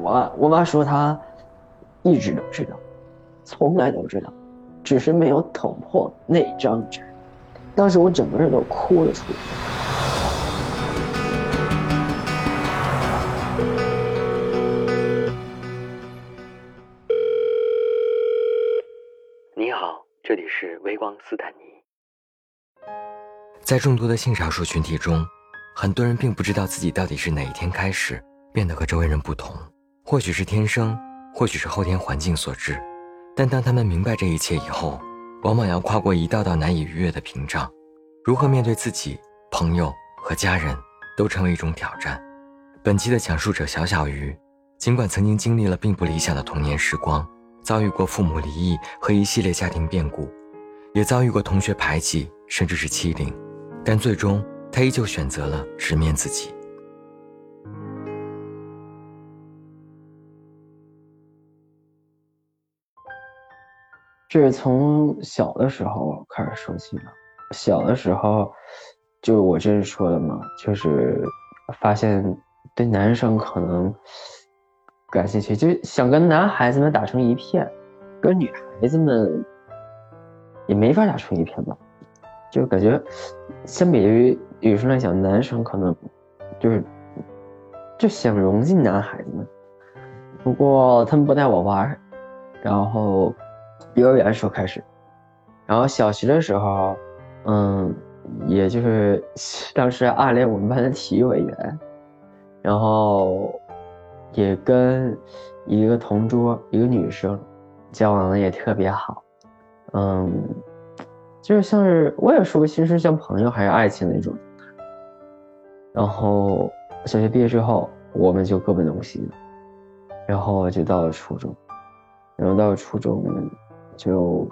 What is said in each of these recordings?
我我妈说她一直都知道，从来都知道，只是没有捅破那张纸。当时我整个人都哭了出来。你好，这里是微光斯坦尼。在众多的性少数群体中，很多人并不知道自己到底是哪一天开始变得和周围人不同，或许是天生，或许是后天环境所致。但当他们明白这一切以后，往往要跨过一道道难以逾越的屏障，如何面对自己、朋友和家人，都成为一种挑战。本期的讲述者小小鱼，尽管曾经经历了并不理想的童年时光，遭遇过父母离异和一系列家庭变故，也遭遇过同学排挤，甚至是欺凌，但最终他依旧选择了直面自己。这是从小的时候开始说起的。小的时候，就我这是说的嘛，就是发现对男生可能感兴趣，就想跟男孩子们打成一片，跟女孩子们也没法打成一片吧。就感觉相比于女生来讲，男生可能就是就想融进男孩子们。不过他们不带我玩，然后。幼儿园的时候开始，然后小学的时候，嗯，也就是当时暗恋我们班的体育委员，然后也跟一个同桌一个女生交往的也特别好，嗯，就是像是我也说不清是像朋友还是爱情那种。然后小学毕业之后，我们就各奔东西了，然后就到了初中，然后到了初中。就，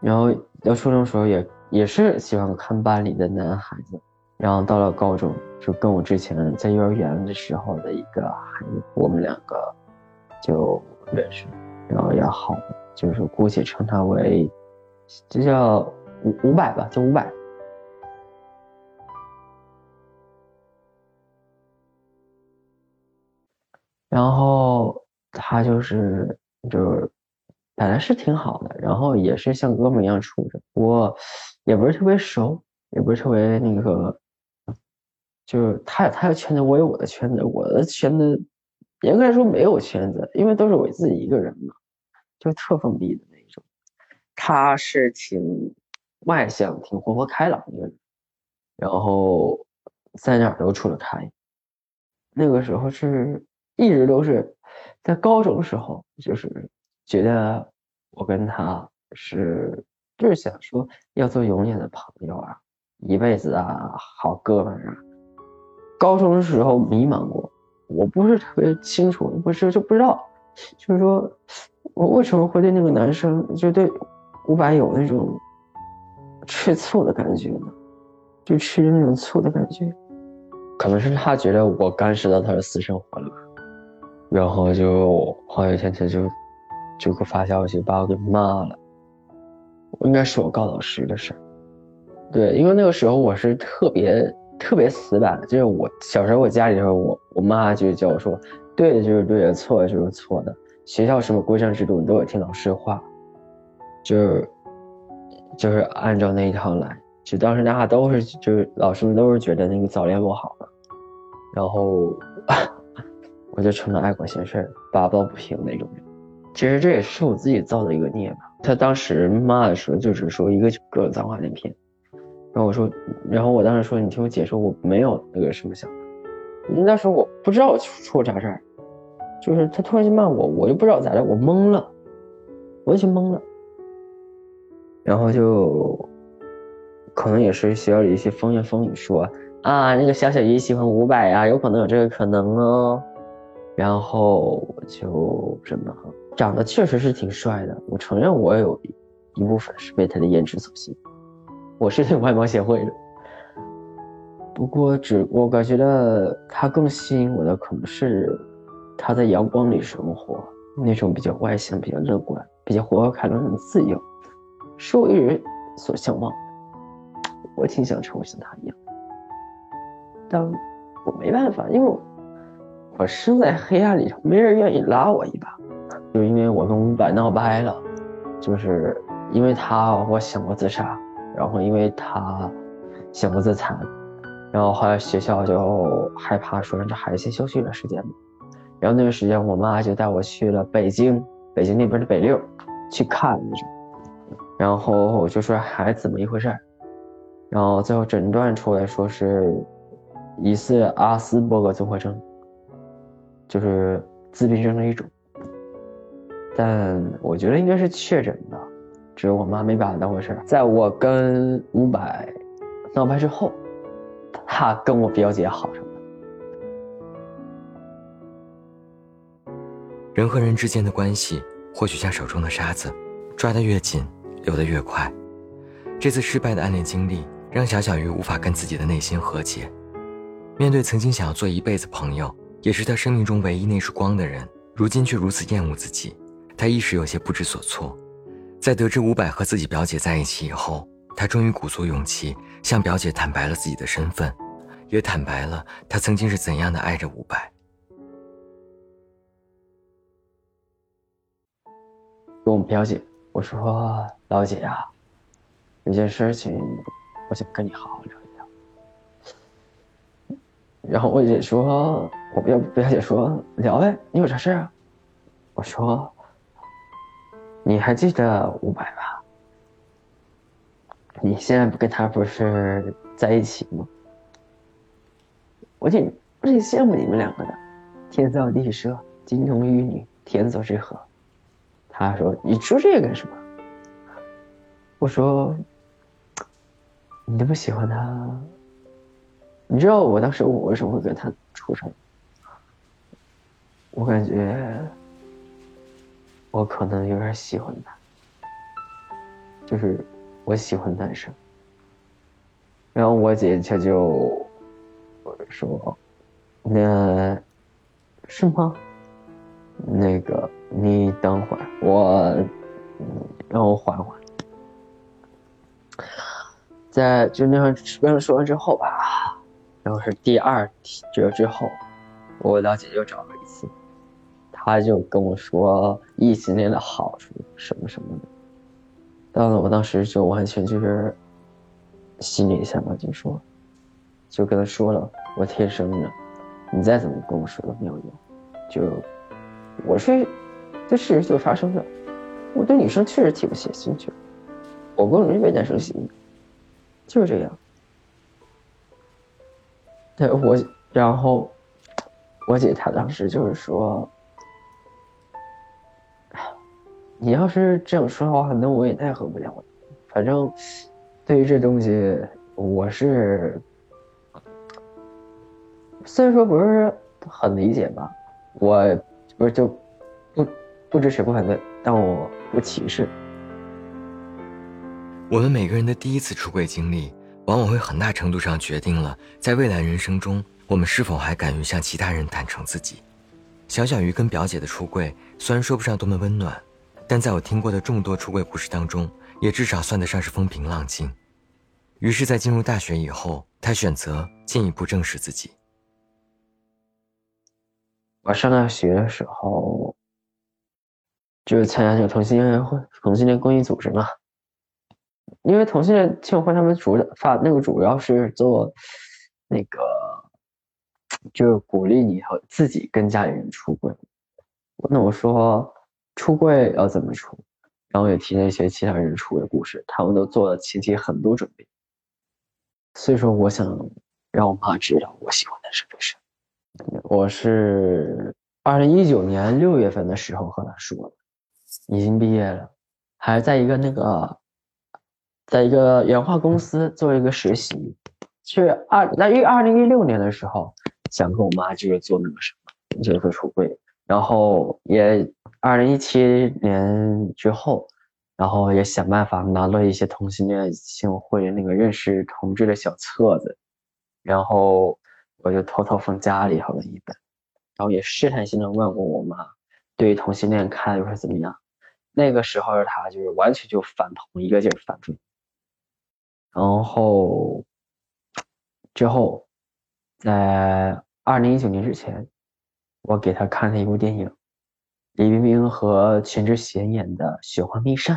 然后到初中时候也也是喜欢看班里的男孩子，然后到了高中就跟我之前在幼儿园的时候的一个孩子，我们两个就认识，然后也好，就是姑且称他为，就叫五五百吧，叫五百。然后他就是就是。本来是挺好的，然后也是像哥们一样处着，不过也不是特别熟，也不是特别那个，就是他有他的圈子，我有我的圈子，我的圈子严格来说没有圈子，因为都是我自己一个人嘛，就特封闭的那种。他是挺外向、挺活泼开朗的人，然后在哪儿都处得开。那个时候是一直都是在高中时候，就是觉得。我跟他是就是想说要做永远的朋友啊，一辈子啊，好哥们啊。高中的时候迷茫过，我不是特别清楚，不是就不知道，就是说我为什么会对那个男生就对伍佰有那种吃醋的感觉呢？就吃那种醋的感觉，可能是他觉得我干涉到他的私生活了吧，然后就后有一天他就。就给我发消息，把我给骂了。我应该是我告老师的事儿。对，因为那个时候我是特别特别死板，就是我小时候我家里头，我我妈就教我说，对的就是对的，错的就是错的。学校什么规章制度，你都得听老师话，就是就是按照那一套来。就当时大家都是，就是老师们都是觉得那个早恋不好嘛，然后 我就成了爱管闲事、八抱不平那种人。其实这也是我自己造的一个孽吧。他当时骂的时候，就是说一个个脏话连篇。然后我说，然后我当时说，你听我解释，我没有那个什么想法。那时候我不知道出啥事儿，就是他突然间骂我，我就不知道咋的，我懵了，我就懵了。然后就可能也是学校里一些风言风语说啊，那个小小鱼喜欢伍佰呀，有可能有这个可能哦。然后我就这么。长得确实是挺帅的，我承认我有一部分是被他的颜值所吸引，我是挺外貌协会的。不过只我感觉到他更吸引我的可能是他在阳光里生活，那种比较外向、比较乐观、比较活泼开朗、很自由，是我一直所向往的。我挺想成为像他一样，但我没办法，因为我可是，在黑暗里，没人愿意拉我一把。就因为我跟伍佰闹掰了，就是因为他，我想过自杀，然后因为他想过自残，然后后来学校就害怕说让这孩子先休息一段时间吧。然后那段时间，我妈就带我去了北京，北京那边的北六去看那种，然后我就说孩子怎么一回事，然后最后诊断出来说是疑似阿斯伯格综合征，就是自闭症的一种。但我觉得应该是确诊的，只是我妈没把它当回事。在我跟伍佰闹掰之后，他跟我表姐好上了。人和人之间的关系，或许像手中的沙子，抓得越紧，流得越快。这次失败的暗恋经历，让小小鱼无法跟自己的内心和解。面对曾经想要做一辈子朋友，也是他生命中唯一那束光的人，如今却如此厌恶自己。他一时有些不知所措，在得知伍佰和自己表姐在一起以后，他终于鼓足勇气向表姐坦白了自己的身份，也坦白了他曾经是怎样的爱着伍佰。跟我表姐我说：“老姐啊，有件事情，我想跟你好好聊一聊。”然后我姐说：“我表表姐说聊呗，你有啥事啊？”我说。你还记得伍佰吧？你现在不跟他不是在一起吗？我挺我挺羡慕你们两个的，天造地设，金童玉女，天作之合。他说：“你说这个干什么？”我说：“你那么喜欢他，你知道我当时我为什么会跟他处上？我感觉。”我可能有点喜欢他，就是我喜欢男生。然后我姐姐就说：“那，是吗？那个你等会儿，我让我缓缓。”在就那样跟他说完之后吧，然后是第二折之后，我老姐又找了一次。他就跟我说异性恋的好处什么什么的，到了我当时就完全就是心里想法就说，就跟他说了，我天生的，你再怎么跟我说都没有用，就我是这事实就发生了，我对女生确实提不起兴趣，我更容易被男生吸引，就是这样。对我，然后我姐她当时就是说。你要是这样说的话，那我也奈何不了。反正，对于这东西，我是虽然说不是很理解吧，我不是就不不支持不反对，但我不歧视。我们每个人的第一次出柜经历，往往会很大程度上决定了在未来人生中，我们是否还敢于向其他人坦诚自己。小小鱼跟表姐的出柜，虽然说不上多么温暖。但在我听过的众多出轨故事当中，也至少算得上是风平浪静。于是，在进入大学以后，他选择进一步正视自己。我上大学的时候，就是参加那个同性恋会、同性恋公益组织嘛。因为同性恋庆会他们主发那个主要是做那个，就是鼓励你和自己跟家里人出轨。那我说。出柜要怎么出？然后也提了一些其他人出柜故事，他们都做了前期很多准备。所以说，我想让我妈知道我喜欢的是谁。我是二零一九年六月份的时候和她说的，已经毕业了，还在一个那个，在一个原画公司做一个实习。是二那于二零一六年的时候，想跟我妈就是做那个什么，就是做出柜，然后也。二零一七年之后，然后也想办法拿了一些同性恋性会那个认识同志的小册子，然后我就偷偷放家里头了一本，然后也试探性的问过我妈，对于同性恋看又是怎么样？那个时候的他就是完全就反同，一个劲儿反对。然后之后，在二零一九年之前，我给他看了一部电影，李冰冰和全智贤演的《雪花秘扇》，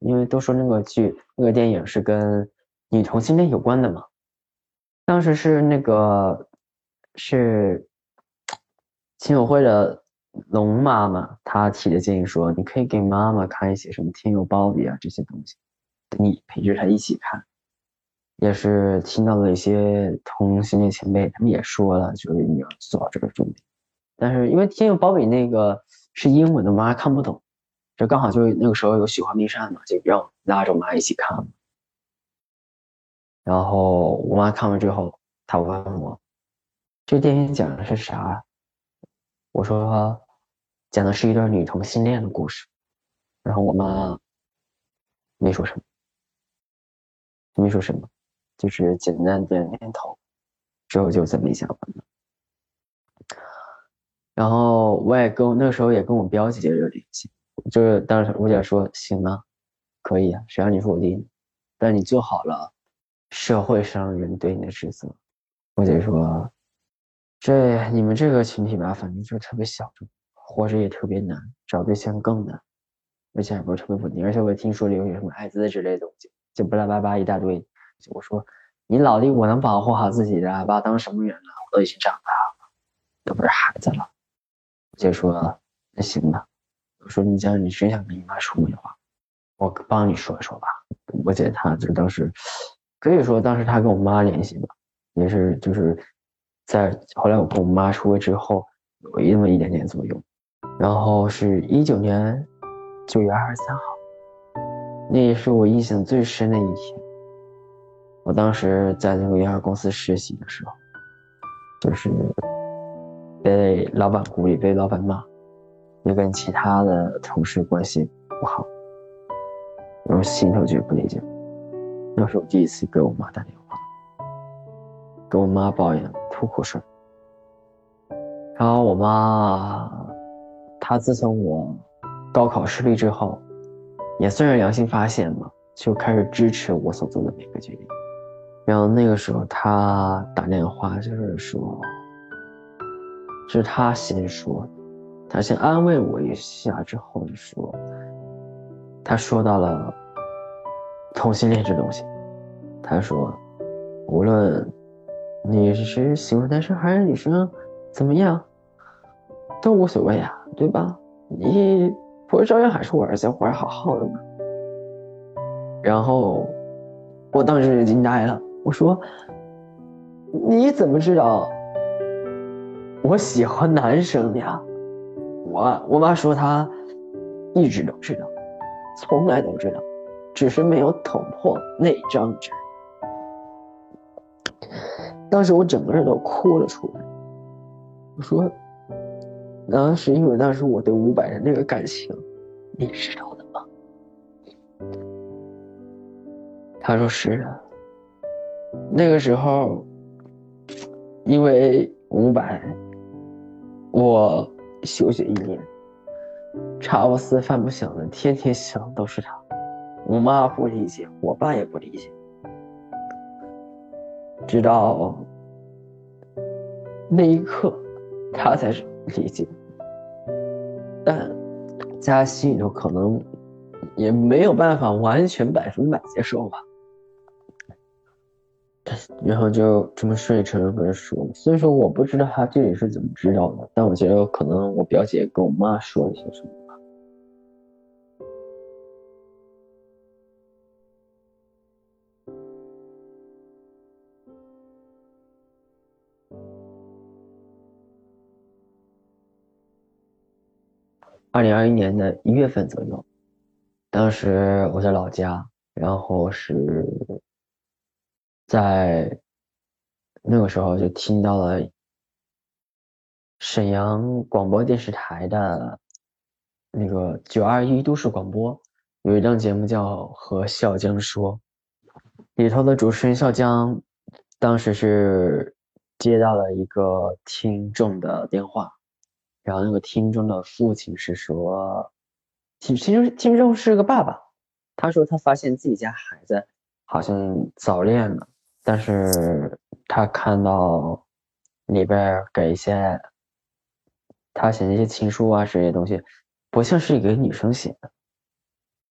因为都说那个剧、那个电影是跟女同性恋有关的嘛。当时是那个是亲友会的龙妈妈，她提的建议说，你可以给妈妈看一些什么《天佑包比》啊这些东西，你陪着她一起看。也是听到了一些同性恋前辈，他们也说了，就是你要做好这个重点。但是因为《天佑包比》那个是英文的，我妈看不懂，这刚好就那个时候有《雪花秘扇》嘛，就让拉着我妈一起看。然后我妈看完之后，她问我：“这电影讲的是啥？”我说：“讲的是一段女同性恋的故事。”然后我妈没说什么，没说什么。就是简单点点头，之后就再没下文了。然后我也跟那时候也跟我表姐有联系，就是当时我姐说行啊，可以啊，谁让你是我弟呢，但你做好了社会上人对你的职责。我姐说，这你们这个群体吧，反正就特别小众，活着也特别难，找对象更难，而且还不是特别稳定。而且我也听说里有什么艾滋之类的东西，就巴拉巴拉一大堆。我说，你老弟，我能保护好自己的，把我当什么人了？我都已经长大了，又不是孩子了。姐说，那行吧。我说，你讲，你真想跟你妈说的话，我帮你说一说吧。我姐她就当时，可以说当时她跟我妈联系吧，也是就是在后来我跟我妈出轨之后，有那么一点点作用。然后是一九年九月二十三号，那也是我印象最深的一天。我当时在那个婴儿公司实习的时候，就是被老板孤立，被老板骂，也跟其他的同事关系不好，然后心头就不理解。那是我第一次给我妈打电话，给我妈抱怨吐苦水。然后我妈，她自从我高考失利之后，也算是良心发现嘛，就开始支持我所做的每个决定。然后那个时候，她打电话就是说，是他先说，他先安慰我一下，之后就说，他说到了同性恋这东西，他说，无论你是喜欢男生还是女生，怎么样，都无所谓啊，对吧？你不是照样还是我儿子，活得好好的吗？然后我当时就惊呆了。我说：“你怎么知道我喜欢男生呀？”我我妈说她一直都知道，从来都知道，只是没有捅破那张纸。当时我整个人都哭了出来。我说：“那是因为当时我对伍佰的那个感情，你知道的吗？”他说：“是的。”那个时候，因为伍佰，我休学一年，茶不思饭不想的，天天想都是他。我妈不理解，我爸也不理解，直到那一刻，他才是理解。但在他心里头，可能也没有办法完全百分百接受吧。然后就这么顺理成章的说，所以说我不知道他这里是怎么知道的，但我觉得可能我表姐跟我妈说了些什么吧。二零二一年的一月份左右，当时我在老家，然后是。在那个时候就听到了沈阳广播电视台的那个九二一都市广播，有一档节目叫《和笑江说》，里头的主持人笑江当时是接到了一个听众的电话，然后那个听众的父亲是说，听听听众是个爸爸，他说他发现自己家孩子好像早恋了。但是他看到里边给一些他写那些情书啊这些东西，不像是给女生写的，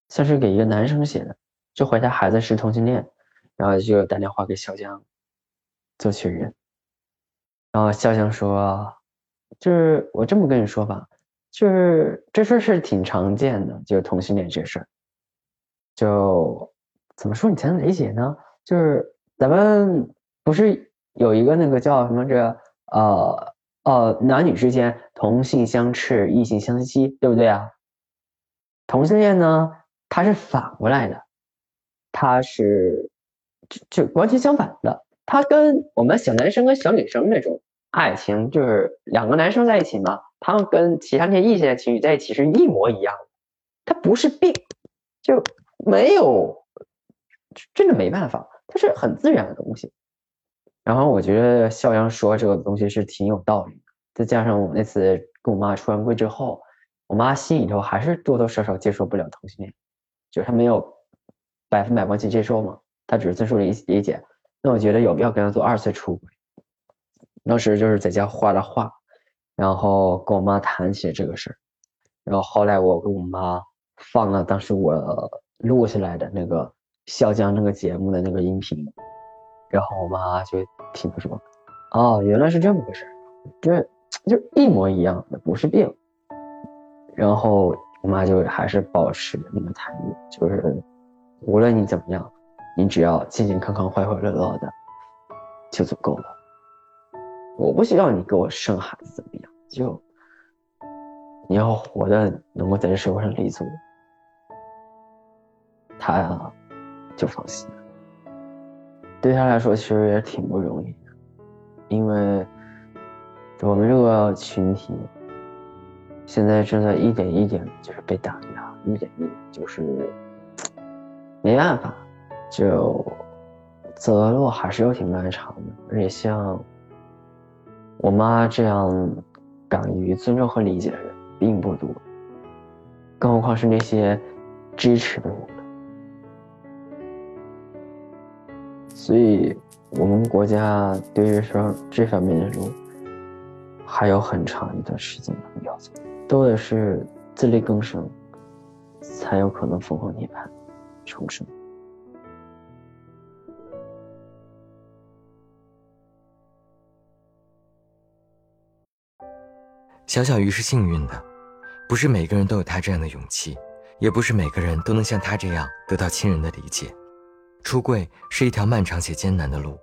像是给一个男生写的，就怀他孩子是同性恋，然后就打电话给小江做确认，然后小江说，就是我这么跟你说吧，就是这事是挺常见的，就是同性恋这事，就怎么说你才能理解呢？就是咱们不是有一个那个叫什么这呃。呃，男女之间同性相斥，异性相吸，对不对啊？同性恋呢，它是反过来的，它是就就完全相反的。它跟我们小男生跟小女生那种爱情，就是两个男生在一起嘛，他们跟其他那些异性的情侣在一起是一模一样的。它不是病，就没有，真的没办法，它是很自然的东西。然后我觉得肖阳说这个东西是挺有道理的，再加上我那次跟我妈出完柜之后，我妈心里头还是多多少少接受不了同性恋，就是她没有百分百完全接受嘛，她只是尊重理理解。那我觉得有必要跟她做二次出轨。当时就是在家画了画，然后跟我妈谈起这个事儿，然后后来我跟我妈放了当时我录下来的那个肖江那个节目的那个音频。然后我妈就听他说，哦，原来是这么回事，这就一模一样的，不是病。然后我妈就还是保持那个态度，就是无论你怎么样，你只要健健康康、快快乐乐的就足够了。我不需要你给我生孩子怎么样，就你要活的能够在这社会上立足，他呀就放心了。对他来说，其实也挺不容易的，因为我们这个群体现在正在一点一点就是被打压，一点一点就是没办法，就走的路还是有挺漫长的。而且像我妈这样敢于尊重和理解的人并不多，更何况是那些支持的人。所以，我们国家对于说这方面的路，还有很长一段时间要走，都得是自力更生，才有可能凤凰涅槃，重生。小小鱼是幸运的，不是每个人都有他这样的勇气，也不是每个人都能像他这样得到亲人的理解。出柜是一条漫长且艰难的路，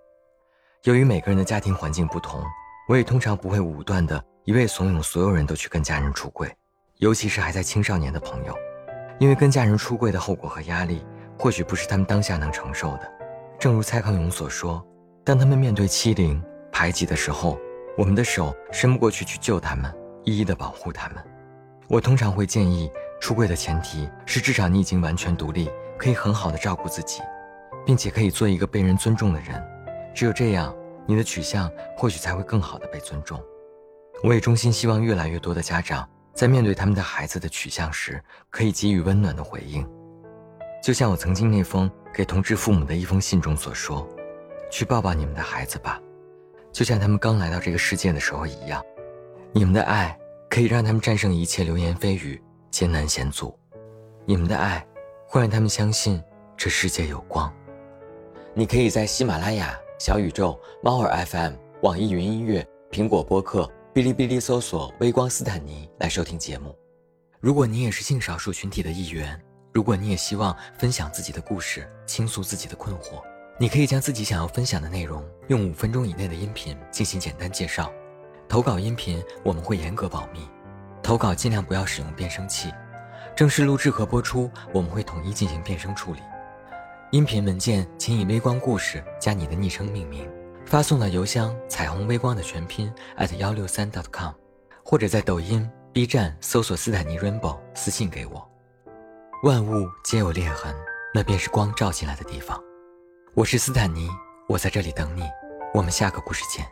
由于每个人的家庭环境不同，我也通常不会武断的一味怂恿所有人都去跟家人出柜，尤其是还在青少年的朋友，因为跟家人出柜的后果和压力，或许不是他们当下能承受的。正如蔡康永所说，当他们面对欺凌、排挤的时候，我们的手伸不过去去救他们，一一的保护他们。我通常会建议，出柜的前提是至少你已经完全独立，可以很好的照顾自己。并且可以做一个被人尊重的人，只有这样，你的取向或许才会更好的被尊重。我也衷心希望越来越多的家长在面对他们的孩子的取向时，可以给予温暖的回应。就像我曾经那封给同志父母的一封信中所说：“去抱抱你们的孩子吧，就像他们刚来到这个世界的时候一样。你们的爱可以让他们战胜一切流言蜚语、艰难险阻。你们的爱会让他们相信这世界有光。”你可以在喜马拉雅、小宇宙、猫耳 FM、网易云音乐、苹果播客、哔哩哔哩搜索“微光斯坦尼”来收听节目。如果你也是性少数群体的一员，如果你也希望分享自己的故事、倾诉自己的困惑，你可以将自己想要分享的内容用五分钟以内的音频进行简单介绍。投稿音频我们会严格保密，投稿尽量不要使用变声器。正式录制和播出我们会统一进行变声处理。音频文件请以“微光故事”加你的昵称命名，发送到邮箱“彩虹微光”的全拼 at 幺六三 dot .com，或者在抖音、B 站搜索“斯坦尼 Rainbow” 私信给我。万物皆有裂痕，那便是光照进来的地方。我是斯坦尼，我在这里等你。我们下个故事见。